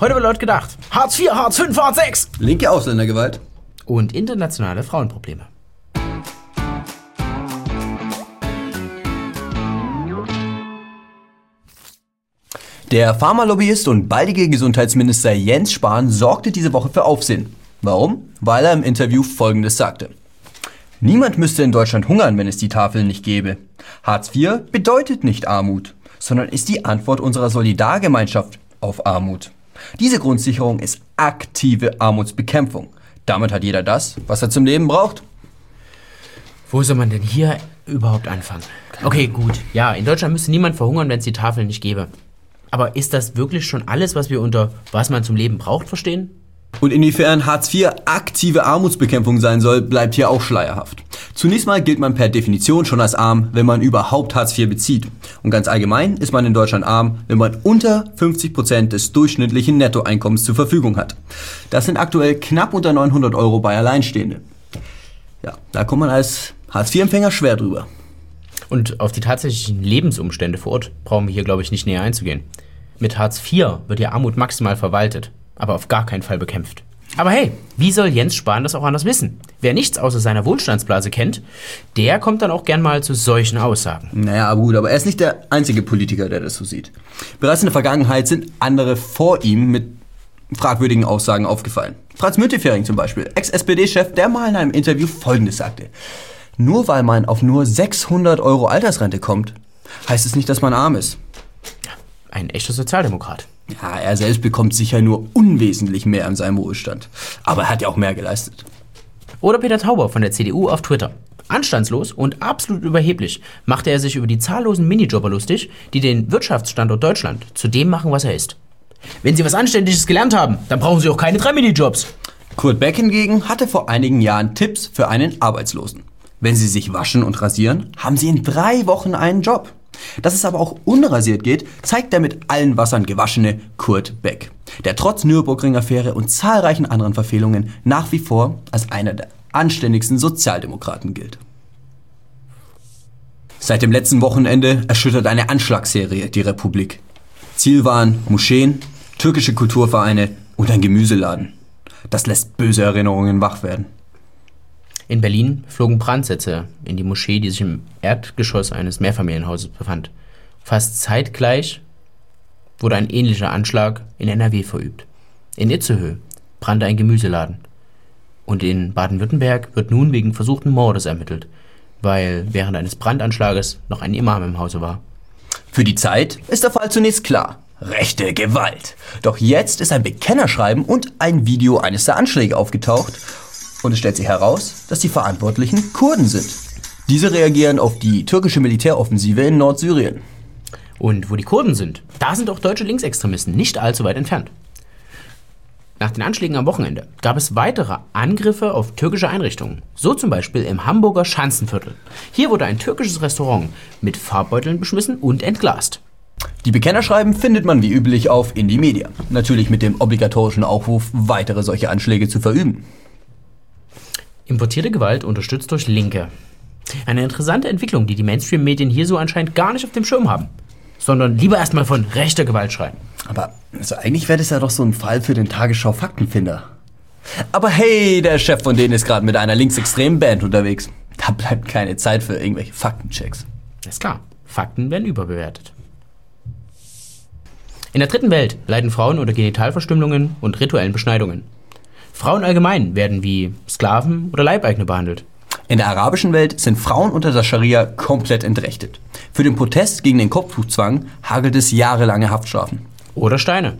Heute wird laut gedacht. Hartz IV, Hartz V, Hartz VI. Linke Ausländergewalt. Und internationale Frauenprobleme. Der Pharmalobbyist und baldige Gesundheitsminister Jens Spahn sorgte diese Woche für Aufsehen. Warum? Weil er im Interview Folgendes sagte. Niemand müsste in Deutschland hungern, wenn es die Tafeln nicht gäbe. Hartz IV bedeutet nicht Armut, sondern ist die Antwort unserer Solidargemeinschaft auf Armut. Diese Grundsicherung ist aktive Armutsbekämpfung. Damit hat jeder das, was er zum Leben braucht. Wo soll man denn hier überhaupt anfangen? Okay, gut. Ja, in Deutschland müsste niemand verhungern, wenn es die Tafeln nicht gäbe. Aber ist das wirklich schon alles, was wir unter was man zum Leben braucht verstehen? Und inwiefern Hartz IV aktive Armutsbekämpfung sein soll, bleibt hier auch schleierhaft. Zunächst mal gilt man per Definition schon als arm, wenn man überhaupt Hartz IV bezieht. Und ganz allgemein ist man in Deutschland arm, wenn man unter 50 Prozent des durchschnittlichen Nettoeinkommens zur Verfügung hat. Das sind aktuell knapp unter 900 Euro bei Alleinstehende. Ja, da kommt man als Hartz IV-Empfänger schwer drüber. Und auf die tatsächlichen Lebensumstände vor Ort brauchen wir hier, glaube ich, nicht näher einzugehen. Mit Hartz IV wird die Armut maximal verwaltet, aber auf gar keinen Fall bekämpft. Aber hey, wie soll Jens Spahn das auch anders wissen? Wer nichts außer seiner Wohlstandsblase kennt, der kommt dann auch gern mal zu solchen Aussagen. Naja, aber gut, aber er ist nicht der einzige Politiker, der das so sieht. Bereits in der Vergangenheit sind andere vor ihm mit fragwürdigen Aussagen aufgefallen. Franz Müntefering zum Beispiel, Ex-SPD-Chef, der mal in einem Interview Folgendes sagte. Nur weil man auf nur 600 Euro Altersrente kommt, heißt es nicht, dass man arm ist. Ein echter Sozialdemokrat. Ja, er selbst bekommt sicher nur unwesentlich mehr an seinem Wohlstand. Aber er hat ja auch mehr geleistet. Oder Peter Tauber von der CDU auf Twitter. Anstandslos und absolut überheblich machte er sich über die zahllosen Minijobber lustig, die den Wirtschaftsstandort Deutschland zu dem machen, was er ist. Wenn Sie was Anständiges gelernt haben, dann brauchen Sie auch keine drei Minijobs. Kurt Beck hingegen hatte vor einigen Jahren Tipps für einen Arbeitslosen. Wenn Sie sich waschen und rasieren, haben Sie in drei Wochen einen Job. Dass es aber auch unrasiert geht, zeigt der mit allen Wassern gewaschene Kurt Beck, der trotz Nürburgring-Affäre und zahlreichen anderen Verfehlungen nach wie vor als einer der anständigsten Sozialdemokraten gilt. Seit dem letzten Wochenende erschüttert eine Anschlagsserie die Republik. Ziel waren Moscheen, türkische Kulturvereine und ein Gemüseladen. Das lässt böse Erinnerungen wach werden. In Berlin flogen Brandsätze in die Moschee, die sich im Erdgeschoss eines Mehrfamilienhauses befand. Fast zeitgleich wurde ein ähnlicher Anschlag in NRW verübt. In Itzehoe brannte ein Gemüseladen. Und in Baden-Württemberg wird nun wegen versuchten Mordes ermittelt, weil während eines Brandanschlages noch ein Imam im Hause war. Für die Zeit ist der Fall zunächst klar. Rechte Gewalt. Doch jetzt ist ein Bekennerschreiben und ein Video eines der Anschläge aufgetaucht und es stellt sich heraus, dass die Verantwortlichen Kurden sind. Diese reagieren auf die türkische Militäroffensive in Nordsyrien. Und wo die Kurden sind, da sind auch deutsche Linksextremisten nicht allzu weit entfernt. Nach den Anschlägen am Wochenende gab es weitere Angriffe auf türkische Einrichtungen. So zum Beispiel im Hamburger Schanzenviertel. Hier wurde ein türkisches Restaurant mit Farbbeuteln beschmissen und entglast. Die Bekennerschreiben findet man wie üblich auf Indie Media. Natürlich mit dem obligatorischen Aufruf, weitere solche Anschläge zu verüben. Importierte Gewalt unterstützt durch Linke. Eine interessante Entwicklung, die die Mainstream-Medien hier so anscheinend gar nicht auf dem Schirm haben. Sondern lieber erstmal von rechter Gewalt schreiben. Aber also eigentlich wäre das ja doch so ein Fall für den Tagesschau-Faktenfinder. Aber hey, der Chef von denen ist gerade mit einer linksextremen Band unterwegs. Da bleibt keine Zeit für irgendwelche Faktenchecks. Ist klar, Fakten werden überbewertet. In der dritten Welt leiden Frauen unter Genitalverstümmelungen und rituellen Beschneidungen. Frauen allgemein werden wie Sklaven oder Leibeigene behandelt. In der arabischen Welt sind Frauen unter der Scharia komplett entrechtet. Für den Protest gegen den Kopftuchzwang hagelt es jahrelange Haftstrafen. Oder Steine.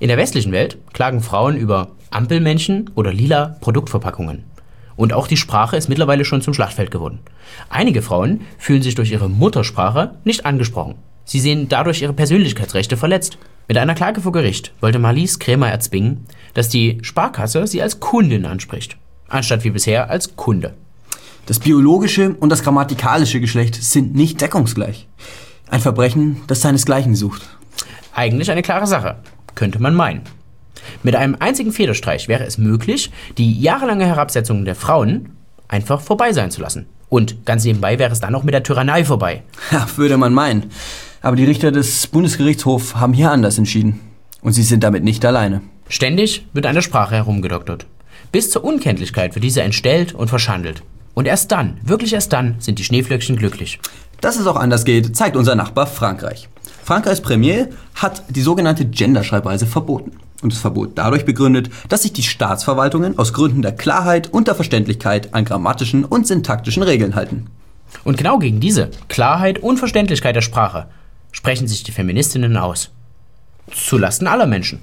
In der westlichen Welt klagen Frauen über Ampelmännchen oder lila Produktverpackungen. Und auch die Sprache ist mittlerweile schon zum Schlachtfeld geworden. Einige Frauen fühlen sich durch ihre Muttersprache nicht angesprochen. Sie sehen dadurch ihre Persönlichkeitsrechte verletzt. Mit einer Klage vor Gericht wollte Marlies Krämer erzwingen, dass die Sparkasse sie als Kundin anspricht, anstatt wie bisher als Kunde. Das biologische und das grammatikalische Geschlecht sind nicht deckungsgleich. Ein Verbrechen, das seinesgleichen sucht. Eigentlich eine klare Sache, könnte man meinen. Mit einem einzigen Federstreich wäre es möglich, die jahrelange Herabsetzung der Frauen einfach vorbei sein zu lassen. Und ganz nebenbei wäre es dann auch mit der Tyrannei vorbei. Ja, würde man meinen. Aber die Richter des Bundesgerichtshofs haben hier anders entschieden. Und sie sind damit nicht alleine. Ständig wird der Sprache herumgedoktert. Bis zur Unkenntlichkeit wird diese entstellt und verschandelt. Und erst dann, wirklich erst dann, sind die Schneeflöckchen glücklich. Dass es auch anders geht, zeigt unser Nachbar Frankreich. Frankreichs Premier hat die sogenannte Genderschreibweise verboten. Und das Verbot dadurch begründet, dass sich die Staatsverwaltungen aus Gründen der Klarheit und der Verständlichkeit an grammatischen und syntaktischen Regeln halten. Und genau gegen diese Klarheit und Verständlichkeit der Sprache sprechen sich die Feministinnen aus. Zulasten aller Menschen.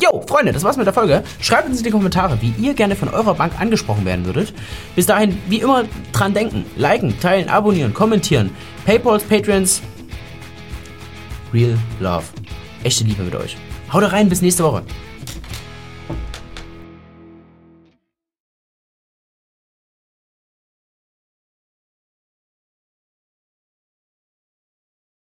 Jo, Freunde, das war's mit der Folge. Schreibt uns in die Kommentare, wie ihr gerne von eurer Bank angesprochen werden würdet. Bis dahin, wie immer, dran denken. Liken, teilen, abonnieren, kommentieren. Paypals, Patreons. Real Love. Echte Liebe mit euch. Haut rein, bis nächste Woche.